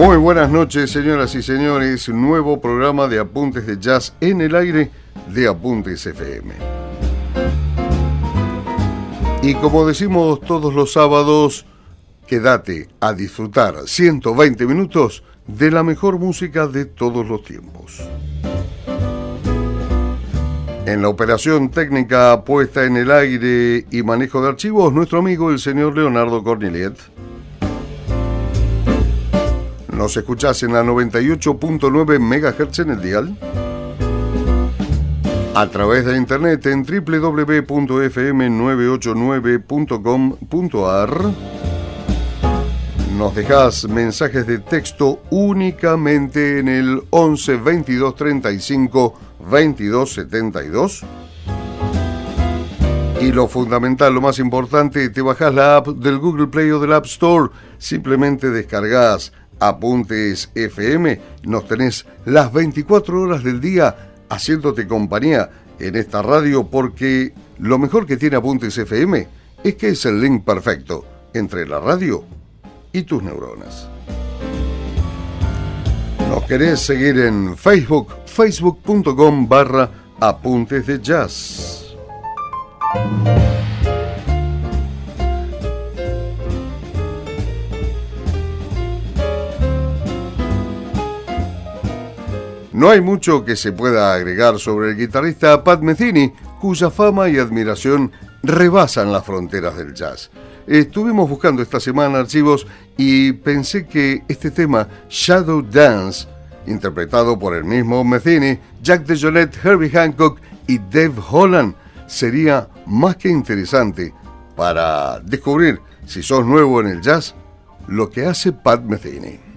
Muy buenas noches, señoras y señores. Nuevo programa de Apuntes de Jazz en el aire de Apuntes FM. Y como decimos todos los sábados, quédate a disfrutar 120 minutos de la mejor música de todos los tiempos. En la operación técnica puesta en el aire y manejo de archivos, nuestro amigo el señor Leonardo Corneliet. Nos escuchás en la 98.9 MHz en el dial. A través de internet en www.fm989.com.ar. Nos dejás mensajes de texto únicamente en el 11 22 35 22 72. Y lo fundamental, lo más importante, te bajás la app del Google Play o del App Store. Simplemente descargas Apuntes FM. Nos tenés las 24 horas del día haciéndote compañía en esta radio porque lo mejor que tiene Apuntes FM es que es el link perfecto entre la radio y tus neuronas. ¿Nos querés seguir en Facebook? facebook.com barra apuntes de jazz. No hay mucho que se pueda agregar sobre el guitarrista Pat Metheny, cuya fama y admiración rebasan las fronteras del jazz. Estuvimos buscando esta semana archivos y pensé que este tema, Shadow Dance, interpretado por el mismo Metheny, Jack DeJohnette, Herbie Hancock y Dave Holland, sería más que interesante para descubrir, si sos nuevo en el jazz, lo que hace Pat Metheny.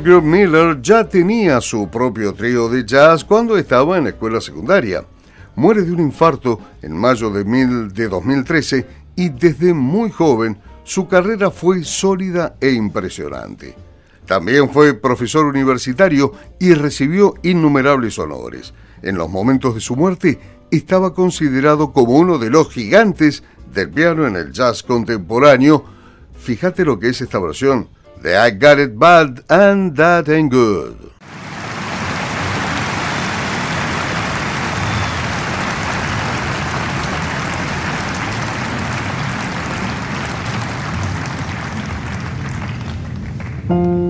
Mulgrew Miller ya tenía su propio trío de jazz cuando estaba en la escuela secundaria. Muere de un infarto en mayo de, de 2013 y desde muy joven su carrera fue sólida e impresionante. También fue profesor universitario y recibió innumerables honores. En los momentos de su muerte estaba considerado como uno de los gigantes del piano en el jazz contemporáneo. Fíjate lo que es esta versión They got it bad and that ain't good. thank mm -hmm. you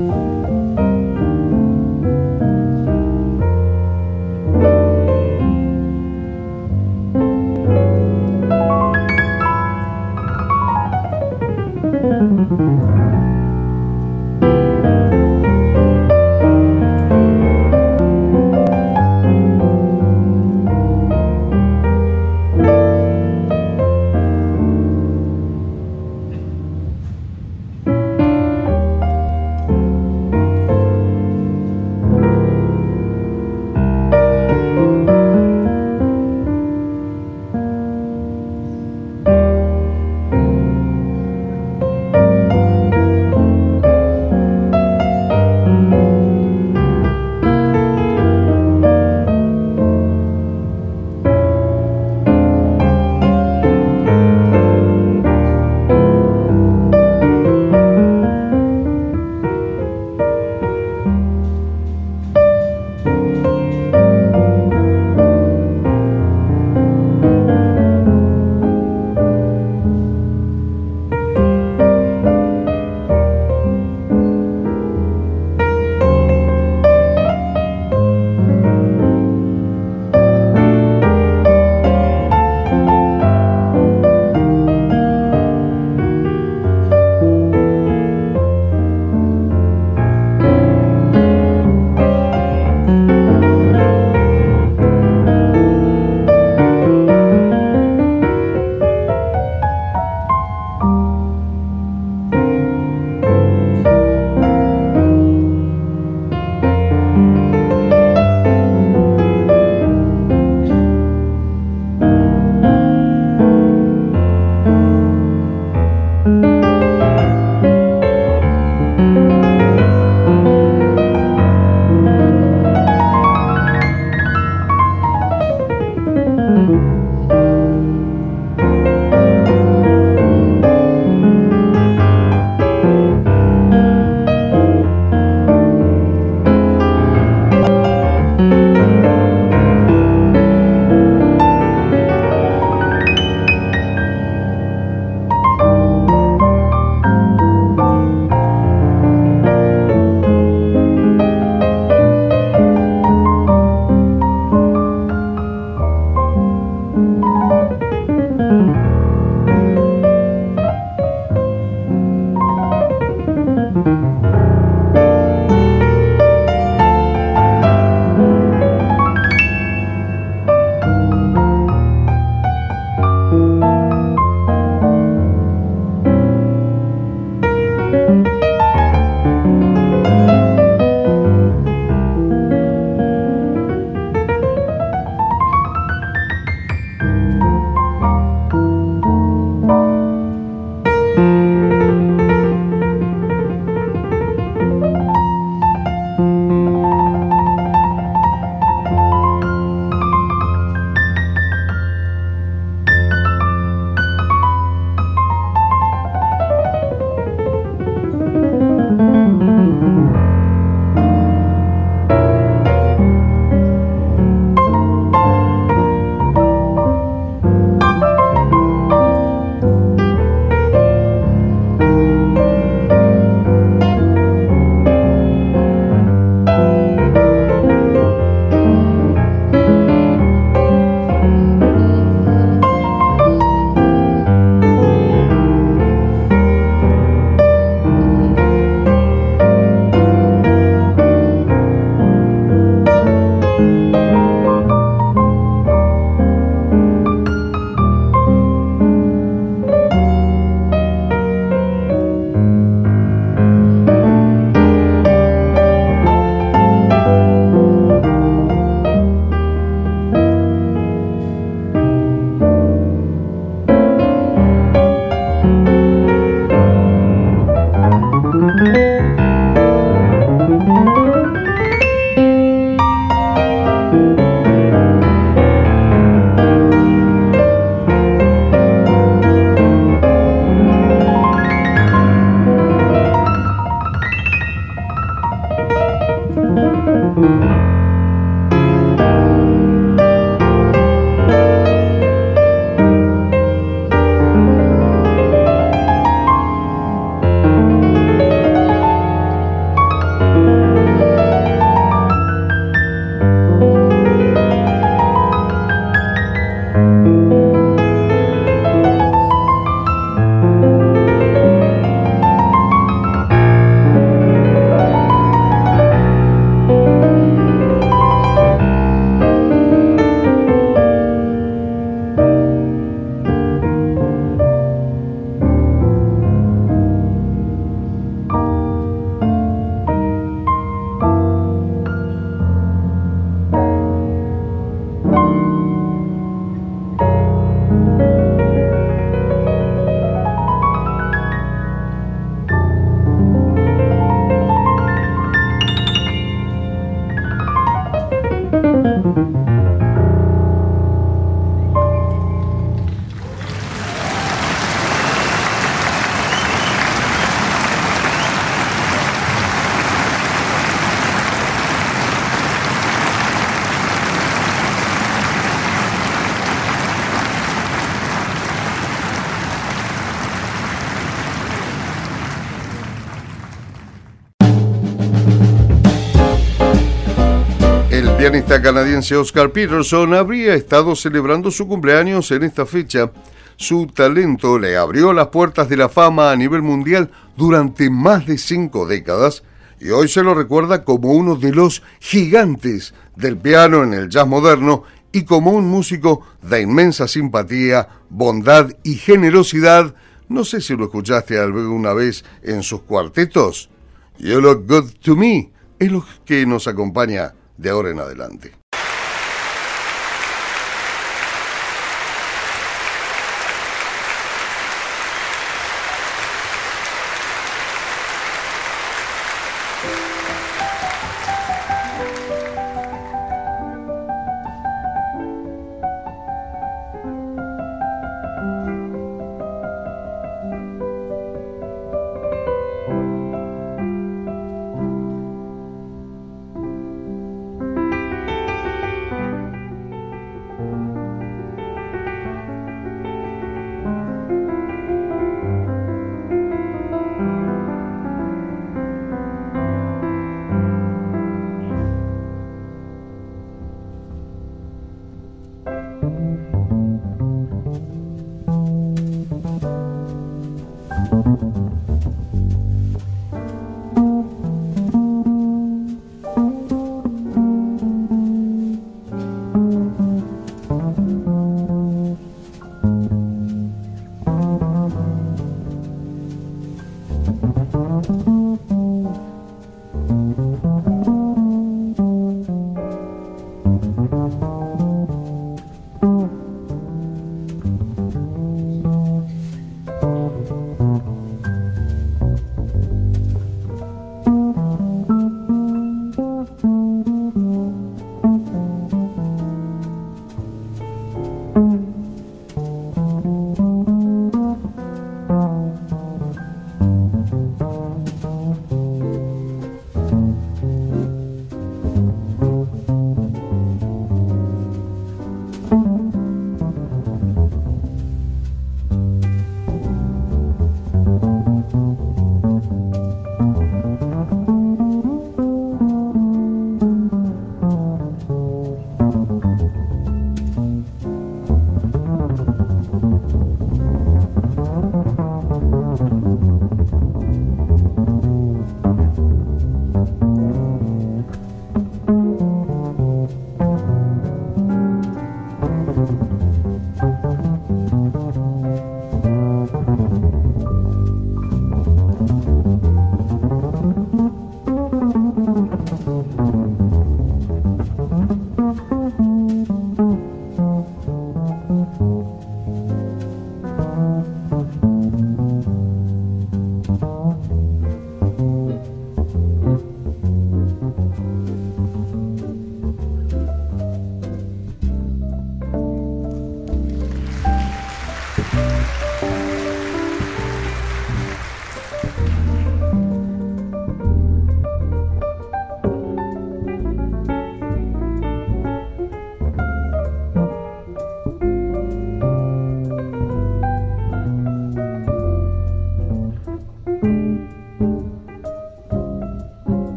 canadiense Oscar Peterson habría estado celebrando su cumpleaños en esta fecha. Su talento le abrió las puertas de la fama a nivel mundial durante más de cinco décadas y hoy se lo recuerda como uno de los gigantes del piano en el jazz moderno y como un músico de inmensa simpatía, bondad y generosidad. No sé si lo escuchaste alguna vez en sus cuartetos. You Look Good to Me es lo que nos acompaña de ahora en adelante.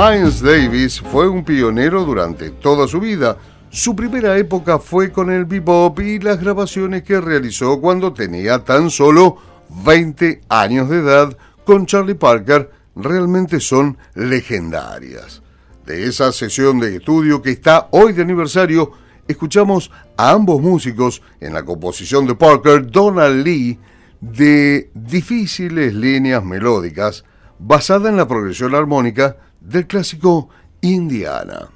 Miles Davis fue un pionero durante toda su vida. Su primera época fue con el bebop y las grabaciones que realizó cuando tenía tan solo 20 años de edad con Charlie Parker realmente son legendarias. De esa sesión de estudio que está hoy de aniversario, escuchamos a ambos músicos en la composición de Parker, Donald Lee, de difíciles líneas melódicas basada en la progresión armónica del clásico Indiana.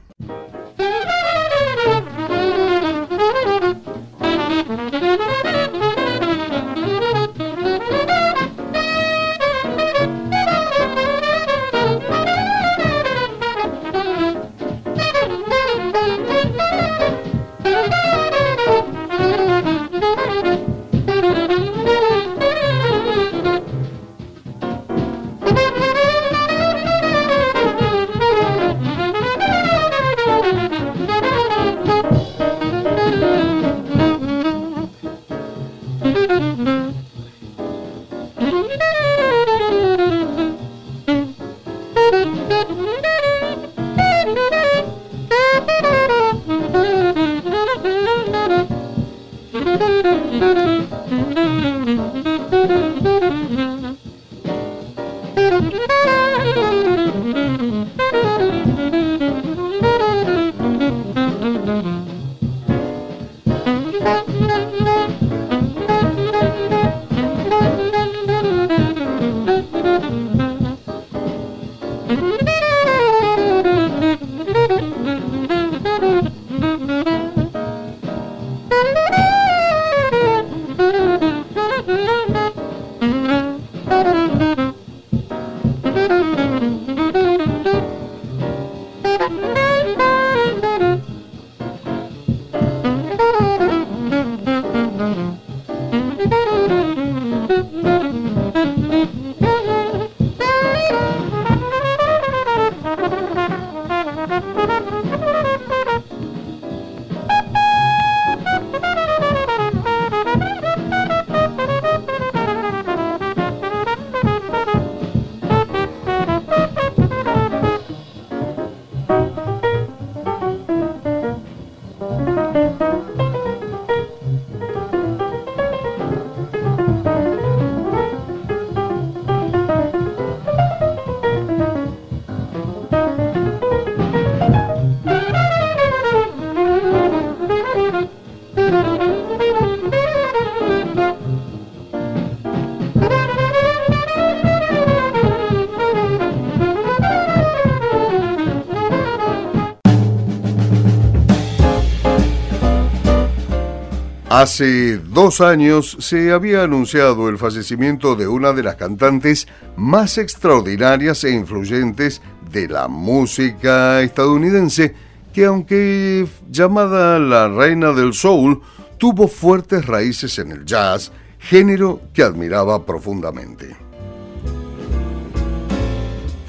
Hace dos años se había anunciado el fallecimiento de una de las cantantes más extraordinarias e influyentes de la música estadounidense, que aunque llamada la reina del soul, tuvo fuertes raíces en el jazz, género que admiraba profundamente.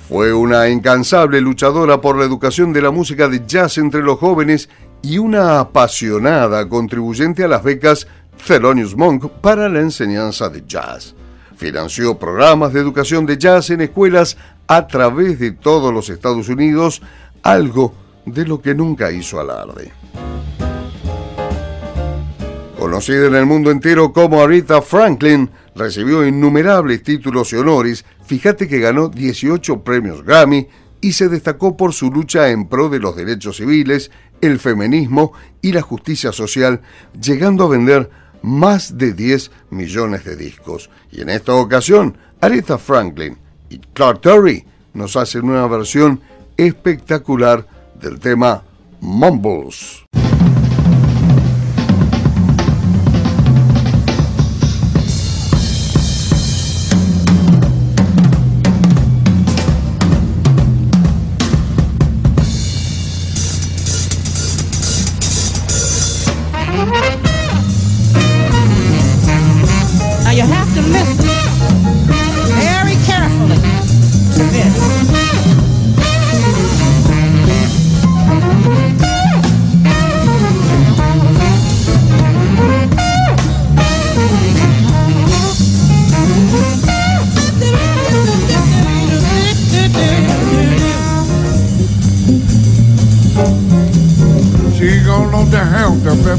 Fue una incansable luchadora por la educación de la música de jazz entre los jóvenes y una apasionada contribuyente a las becas Thelonious Monk para la enseñanza de jazz. Financió programas de educación de jazz en escuelas a través de todos los Estados Unidos, algo de lo que nunca hizo alarde. Conocida en el mundo entero como Aretha Franklin, recibió innumerables títulos y honores, fíjate que ganó 18 premios Grammy y se destacó por su lucha en pro de los derechos civiles, el feminismo y la justicia social, llegando a vender más de 10 millones de discos. Y en esta ocasión, Aretha Franklin y Clark Terry nos hacen una versión espectacular del tema Mumbles.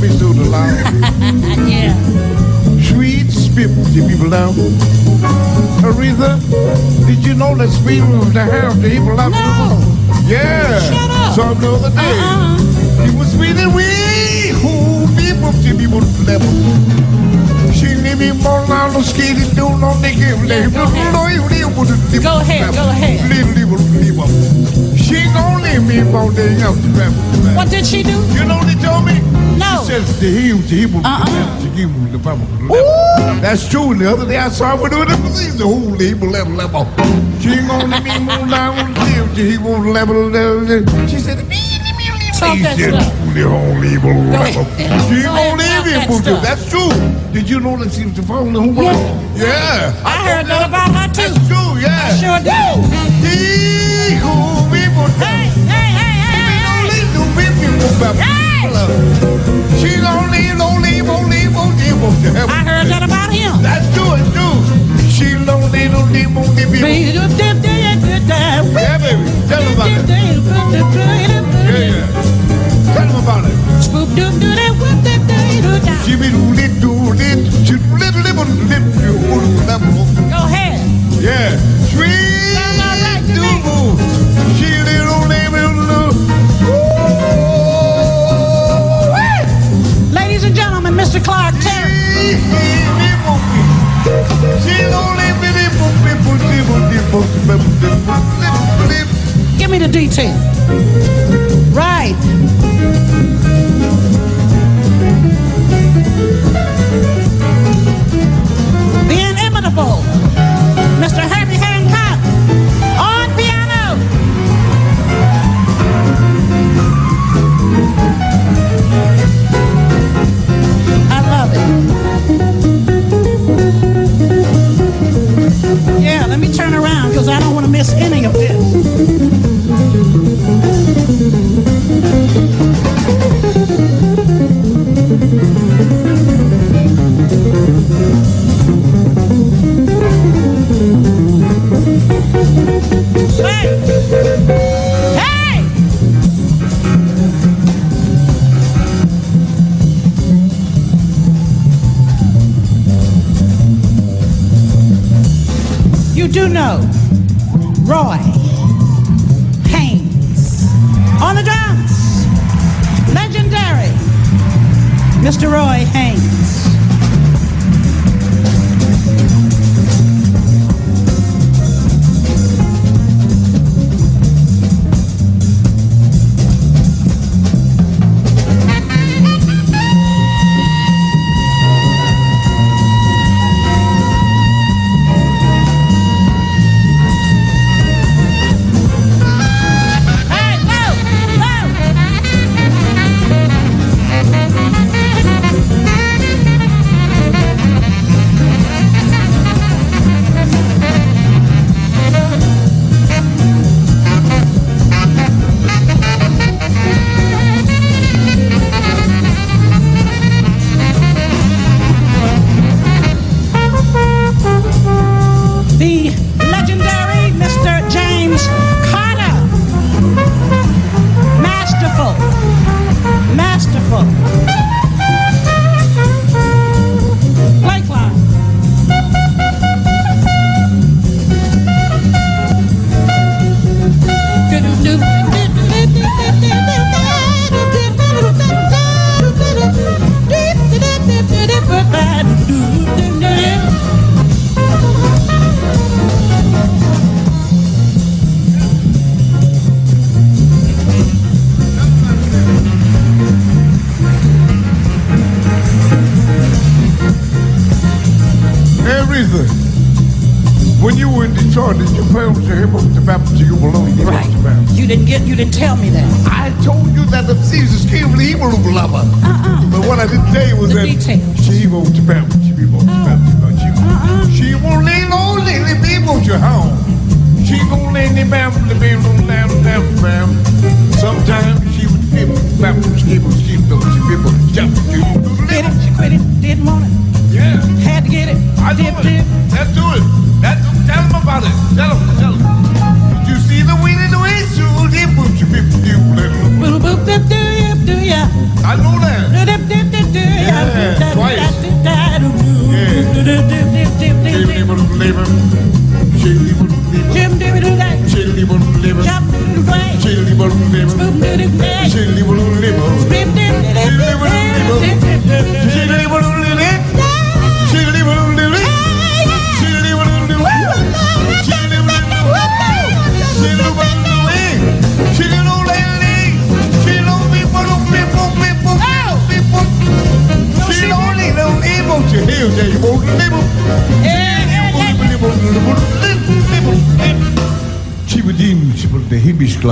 me so the loud. yeah. Sweet spirit, the people down. Aretha, did you know that Sweet was the house the people love? No. Yeah. Shut up. So the other day. Uh-uh. It was Sweet we, who people, the people level. She need me more now, no skinny, do no nigga. Go ahead, go ahead. Little, little, little. She gon' leave me than out the travel. What did she do? You know what they told me? No. She says the heel, the heel, Uh-uh. the heel, the level. That's true. The other day I saw her doing the the whole level, level, level. She ain't gonna leave me move down, live, he won't level, level. She said, Talk that said, stuff. the whole level, level. She gonna leave him, boo. That's true. Did you know that she was the phone? Yeah. Yeah. I heard that about her too. That's true, yeah. I sure do. He who por hey, hey, hey, hey, don't leave, uh, no leave, gon' leave, don't leave, oh, won't leave, won't leave. I heard that about him. Let's do it, dude. She don't leave, don't leave, won't leave, won't leave. Yeah, baby. Tell about it. Yeah. Tell them about it. Swoop doop doo that whoop that day doo da. Jimmy doo lit doo lit. She little little little little. Go ahead. Yeah. Three. Mr. Clark Terry. Give me the detail. Right. The inimitable Mr. Herbie this inning of this. do know. Roy Haynes on the drums. Legendary Mr. Roy Haynes.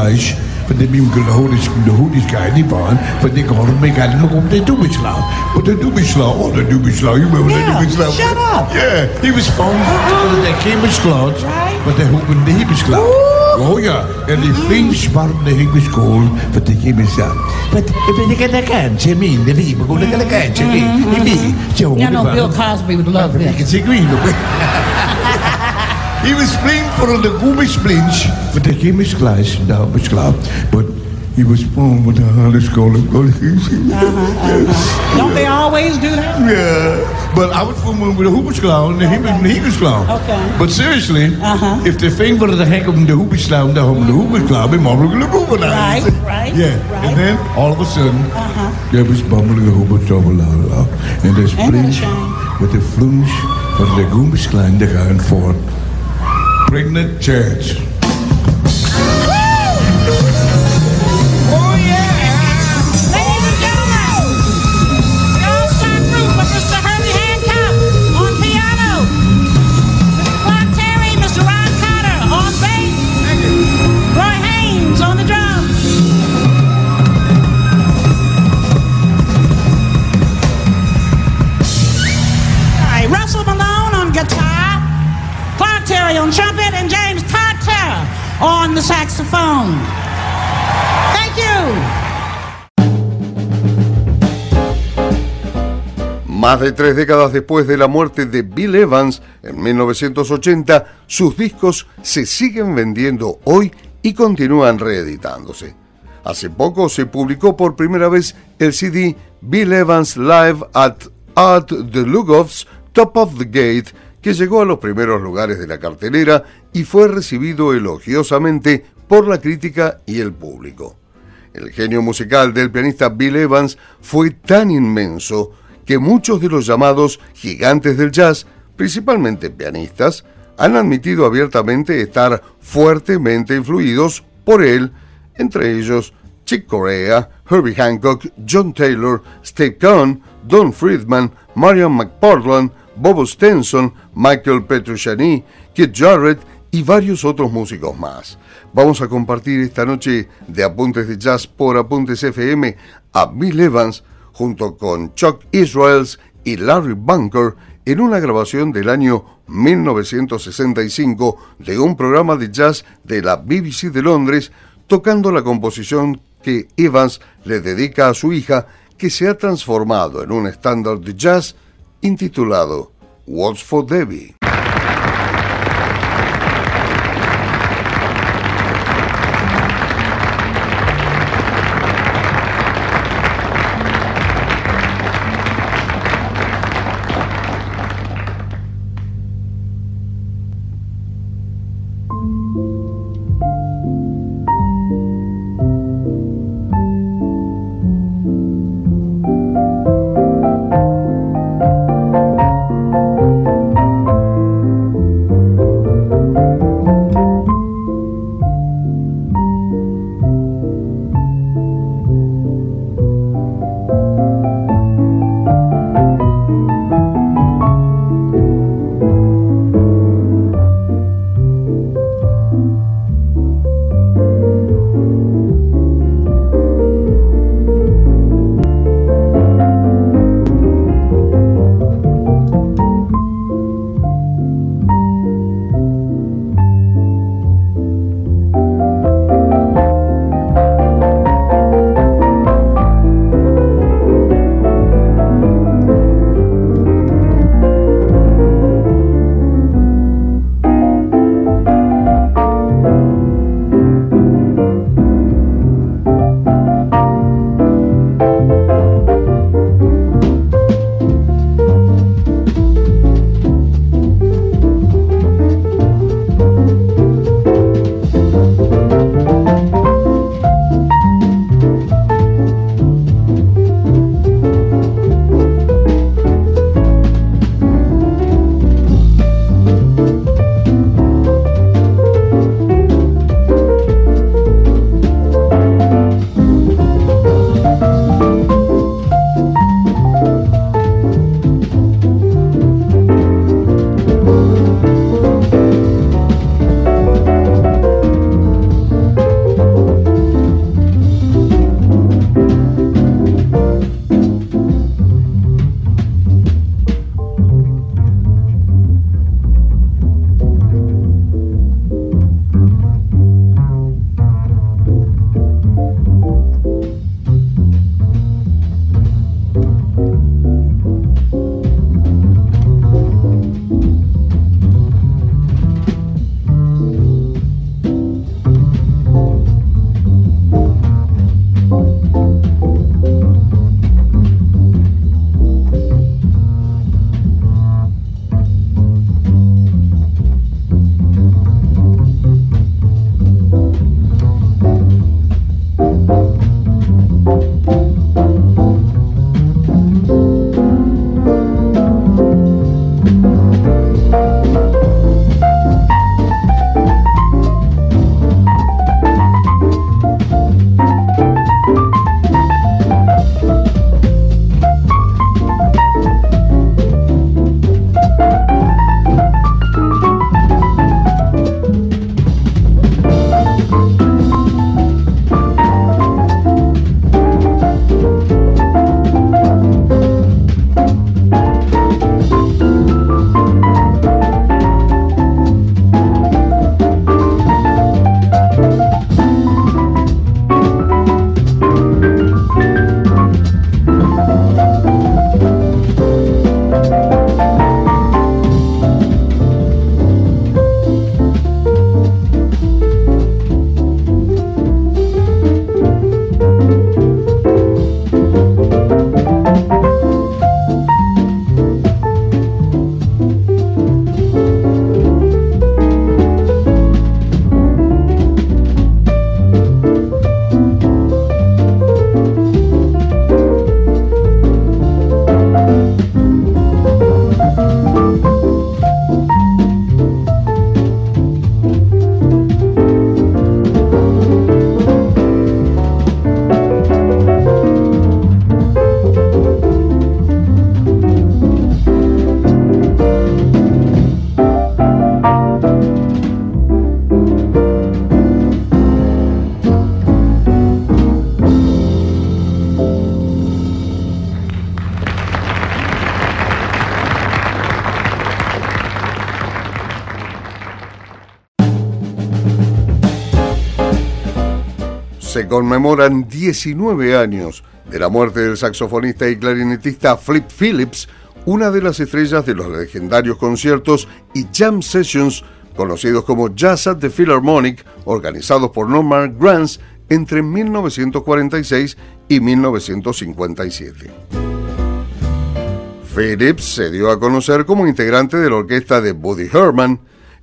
But huis. Want dan moet ik de hoedjes, de hoedjes krijgen niet aan. Want ik hoor me gaan nog op de doebeslau. Want de doebeslau, oh you remember je moet de doebeslau. shut up. Yeah. He was gewoon vertellen dat slow. But they opened the English club. Oh ja, en mm-hmm. the vriend warm english hebeschool. But they heb besluit. Want But if they get de kantje, min, de lieve, goed aan de kantje, min, de lieve. Yeah, no, Bill Cosby would love this. Ik kan zeggen, he was playing for the Goomish Blinch, but the Gimmish Glass, the Hobbits Club, but he was born with the hardest goal of goal. Don't they always do that? Yeah, but I was born with the Hoopers Clown, the Hibbish and the Hebus Clown. Okay. But seriously, Uh-huh. if they think for the heck of the Hoopers Clown, the home the Hoopers Clown, be more going to move Right, right, Yeah, right. and then all of a sudden, Uh-huh. there was bumbling the Hoopers trouble out. And there's a with the flunch van de Goomish Clown, they gaan voor pregnant church. Más de tres décadas después de la muerte de Bill Evans en 1980, sus discos se siguen vendiendo hoy y continúan reeditándose. Hace poco se publicó por primera vez el CD Bill Evans Live at Art the Lugoff's Top of the Gate, que llegó a los primeros lugares de la cartelera y fue recibido elogiosamente por la crítica y el público. El genio musical del pianista Bill Evans fue tan inmenso que muchos de los llamados gigantes del jazz, principalmente pianistas, han admitido abiertamente estar fuertemente influidos por él, entre ellos Chick Corea, Herbie Hancock, John Taylor, Steve Cohn, Don Friedman, Marion McPartland, Bobo Stenson, Michael Petrucciani, Kid Jarrett y varios otros músicos más. Vamos a compartir esta noche de Apuntes de Jazz por Apuntes FM a Bill Evans junto con Chuck Israels y Larry Bunker en una grabación del año 1965 de un programa de jazz de la BBC de Londres tocando la composición que Evans le dedica a su hija que se ha transformado en un estándar de jazz intitulado What's for Debbie. Conmemoran 19 años de la muerte del saxofonista y clarinetista Flip Phillips, una de las estrellas de los legendarios conciertos y jam sessions conocidos como Jazz at the Philharmonic, organizados por Norman Granz entre 1946 y 1957. Phillips se dio a conocer como integrante de la orquesta de Buddy Herman.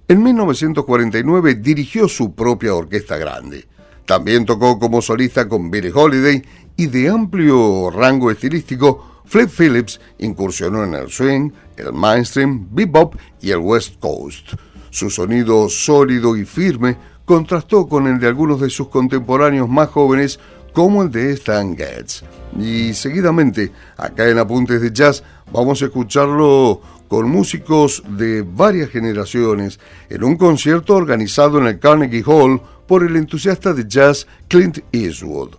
En 1949 dirigió su propia orquesta grande. También tocó como solista con Billie Holiday y de amplio rango estilístico, Flip Phillips incursionó en el swing, el mainstream, bebop y el west coast. Su sonido sólido y firme contrastó con el de algunos de sus contemporáneos más jóvenes como el de Stan Getz. Y seguidamente, acá en Apuntes de Jazz, vamos a escucharlo con músicos de varias generaciones en un concierto organizado en el Carnegie Hall por el entusiasta de jazz Clint Eastwood.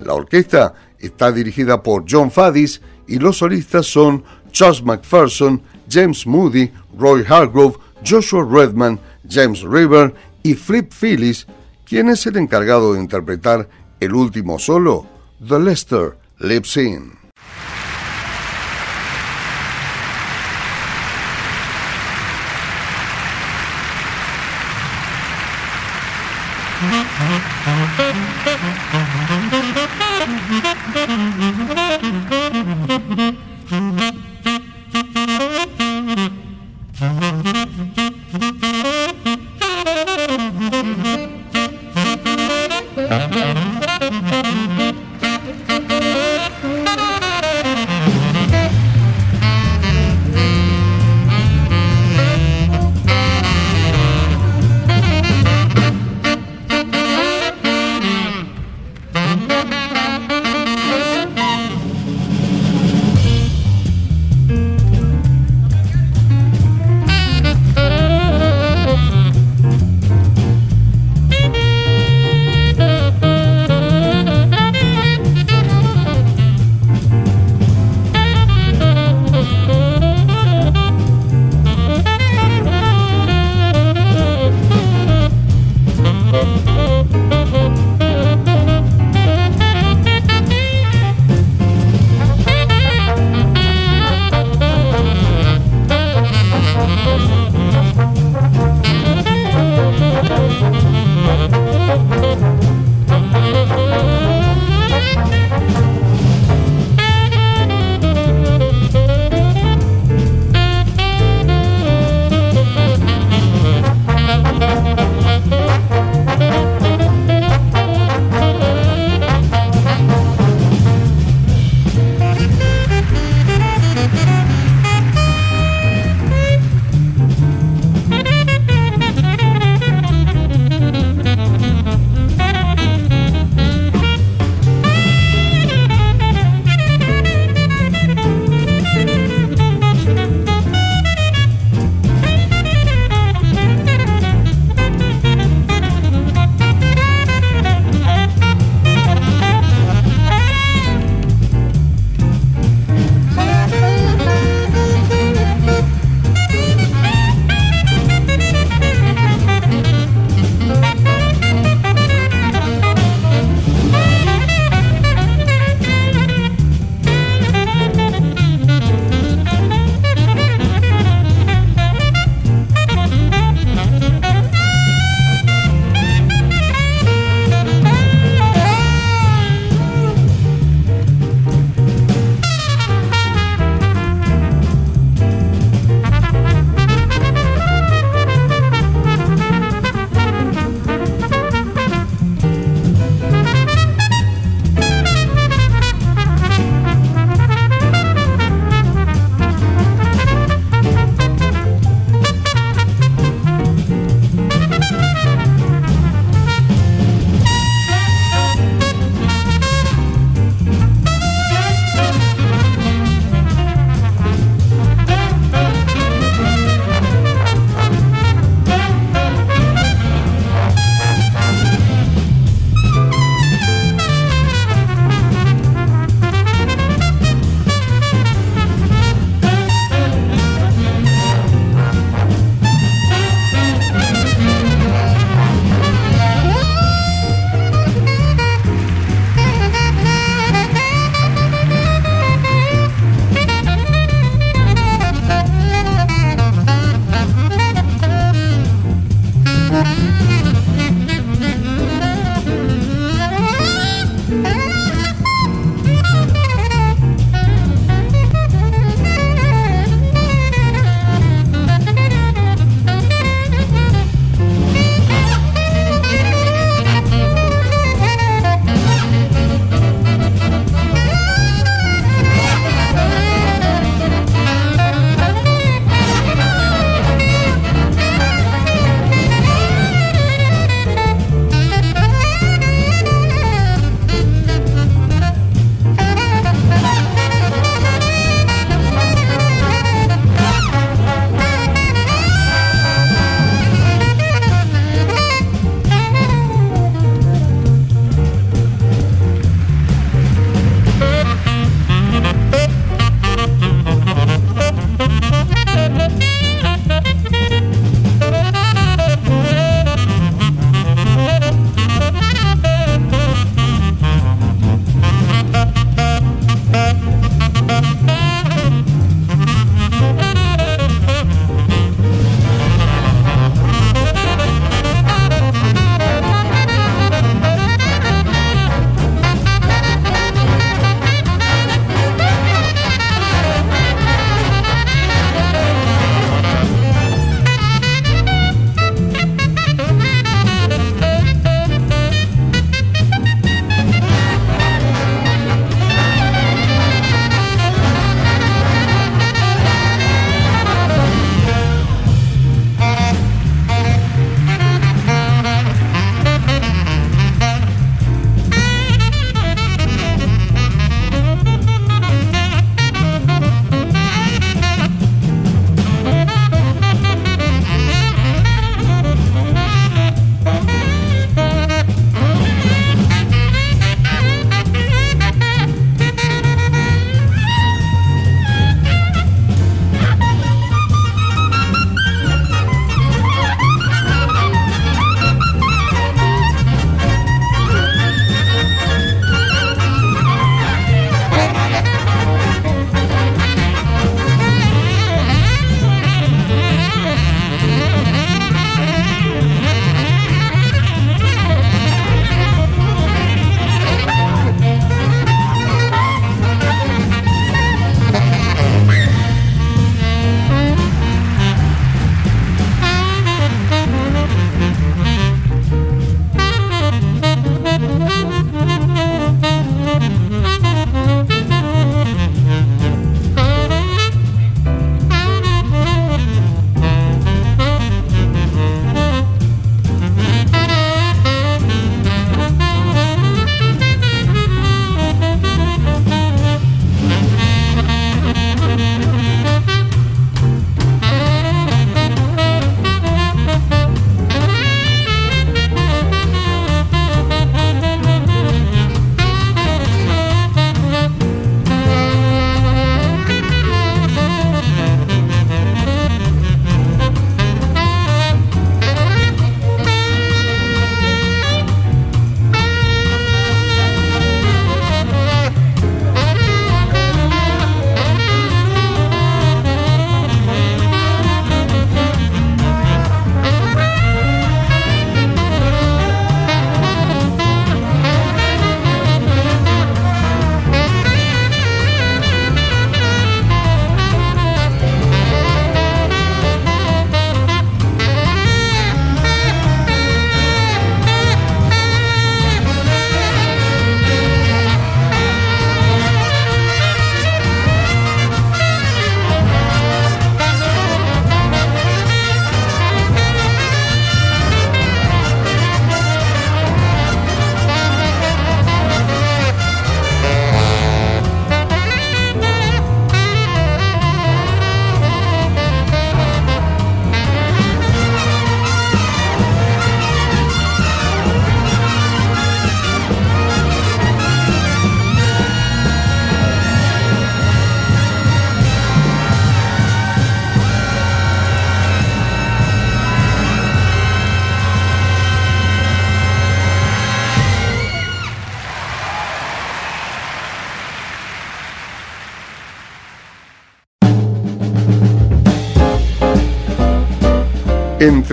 La orquesta está dirigida por John Faddis y los solistas son Charles McPherson, James Moody, Roy Hargrove, Joshua Redman, James River y Flip Phillips, quien es el encargado de interpretar el último solo, The Lester Lips In.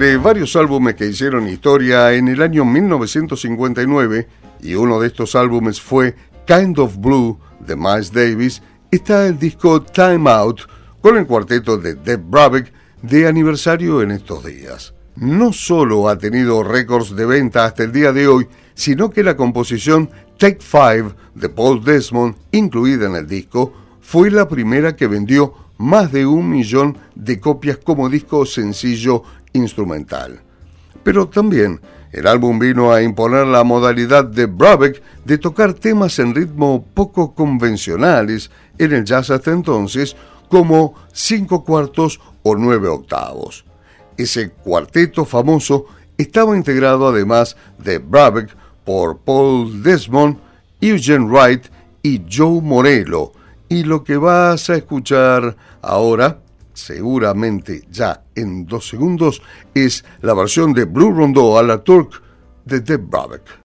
Entre varios álbumes que hicieron historia en el año 1959, y uno de estos álbumes fue Kind of Blue de Miles Davis, está el disco Time Out con el cuarteto de Deb Brabeck de aniversario en estos días. No solo ha tenido récords de venta hasta el día de hoy, sino que la composición Take Five de Paul Desmond, incluida en el disco, fue la primera que vendió más de un millón de copias como disco sencillo instrumental. Pero también el álbum vino a imponer la modalidad de Brabeck de tocar temas en ritmo poco convencionales en el jazz hasta entonces, como cinco cuartos o nueve octavos. Ese cuarteto famoso estaba integrado además de Brabeck por Paul Desmond, Eugene Wright y Joe Morello, y lo que vas a escuchar ahora seguramente ya en dos segundos, es la versión de Blue Rondo a la Turk de Deb Brabeck.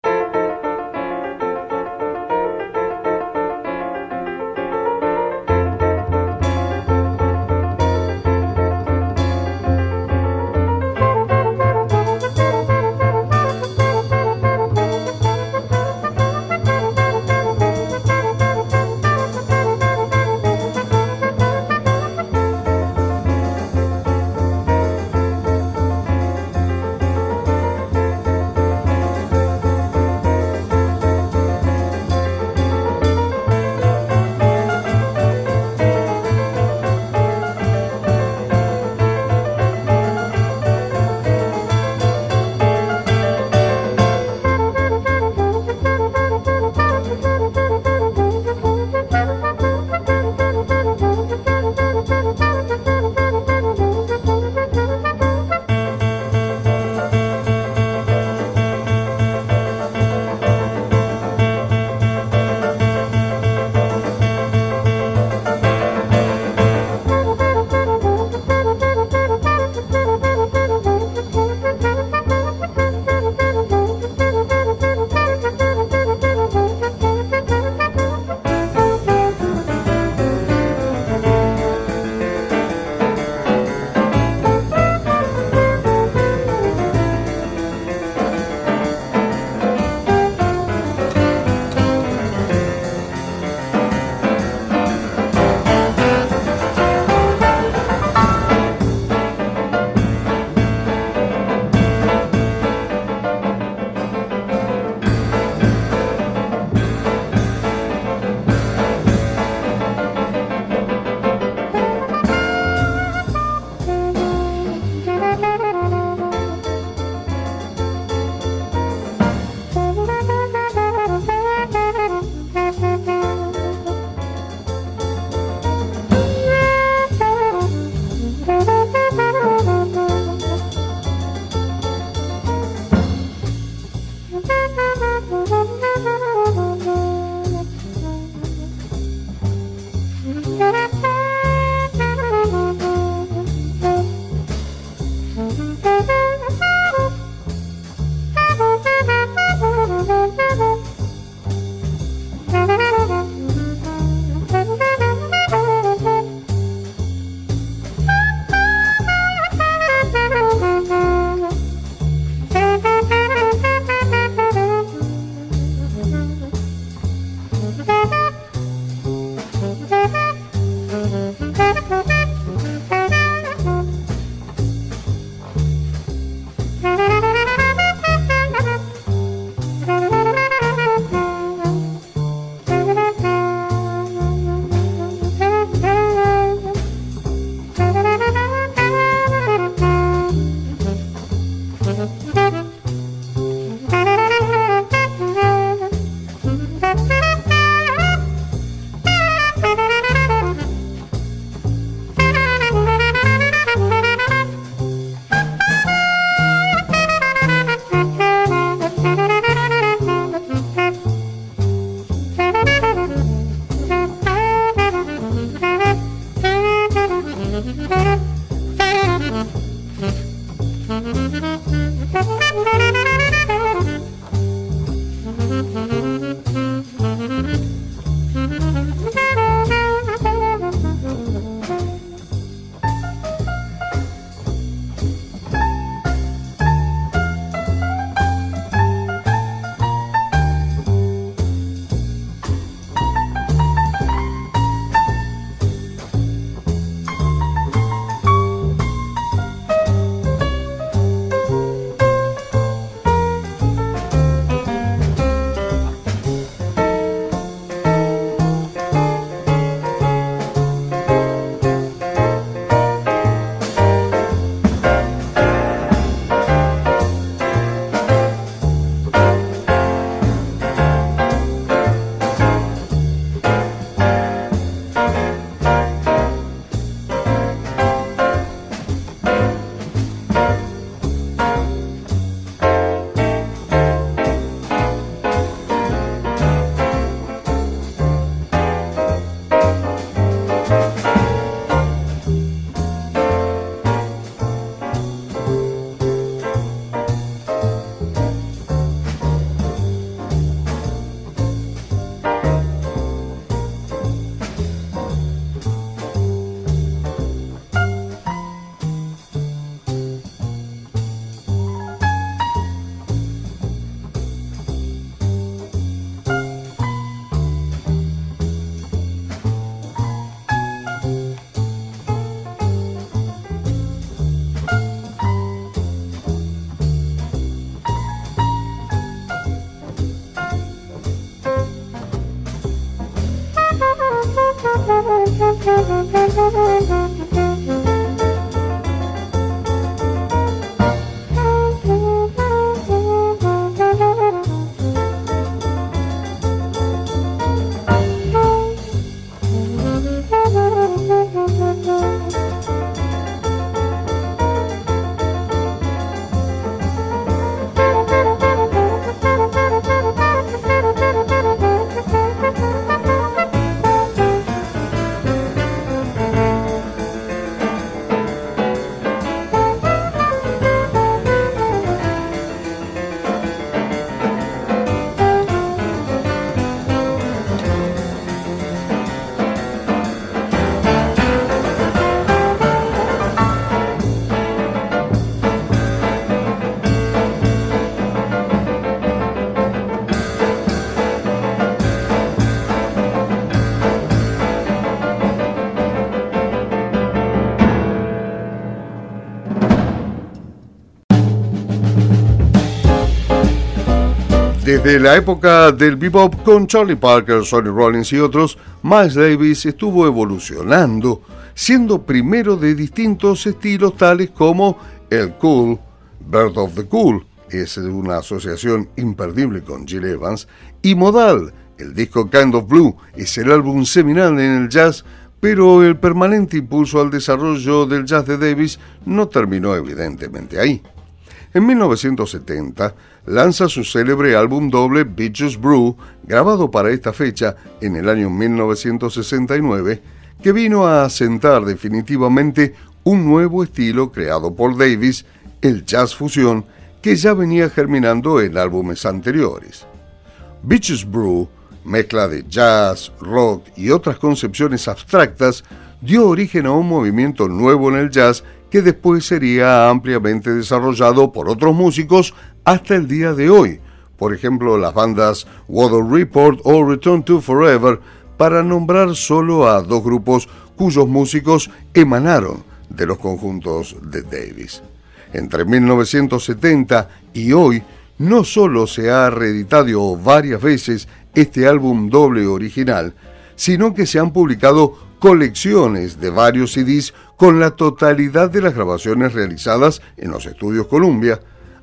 Mm-hmm. Desde la época del bebop con Charlie Parker, Sonny Rollins y otros, Miles Davis estuvo evolucionando, siendo primero de distintos estilos tales como el Cool, Bird of the Cool, es una asociación imperdible con Jill Evans, y Modal, el disco Kind of Blue, es el álbum seminal en el jazz, pero el permanente impulso al desarrollo del jazz de Davis no terminó evidentemente ahí. En 1970, lanza su célebre álbum doble Bitches Brew, grabado para esta fecha en el año 1969, que vino a asentar definitivamente un nuevo estilo creado por Davis, el jazz fusión, que ya venía germinando en álbumes anteriores. Bitches Brew, mezcla de jazz, rock y otras concepciones abstractas, dio origen a un movimiento nuevo en el jazz que después sería ampliamente desarrollado por otros músicos hasta el día de hoy, por ejemplo las bandas Water Report o Return to Forever, para nombrar solo a dos grupos cuyos músicos emanaron de los conjuntos de Davis. Entre 1970 y hoy, no solo se ha reeditado varias veces este álbum doble original, sino que se han publicado colecciones de varios CDs con la totalidad de las grabaciones realizadas en los estudios Columbia,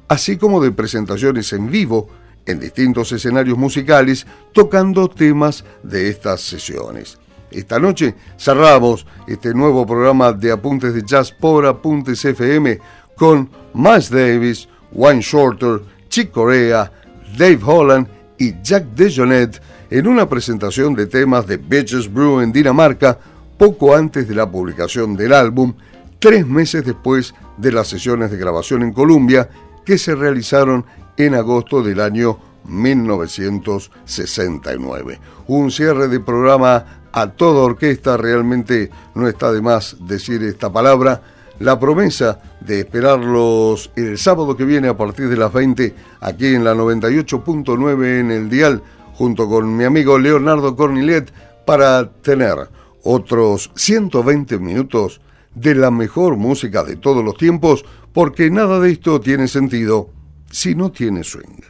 así como de presentaciones en vivo en distintos escenarios musicales tocando temas de estas sesiones. Esta noche cerramos este nuevo programa de apuntes de jazz por Apuntes FM con Miles Davis, Wayne Shorter, Chick Corea, Dave Holland y Jack DeJohnette en una presentación de temas de Bitches Brew en Dinamarca poco antes de la publicación del álbum, tres meses después de las sesiones de grabación en Columbia que se realizaron en agosto del año 1969. Un cierre de programa a toda orquesta, realmente no está de más decir esta palabra. La promesa de esperarlos el sábado que viene a partir de las 20 aquí en la 98.9 en el dial junto con mi amigo Leonardo Cornilet para tener otros 120 minutos de la mejor música de todos los tiempos, porque nada de esto tiene sentido si no tiene swing.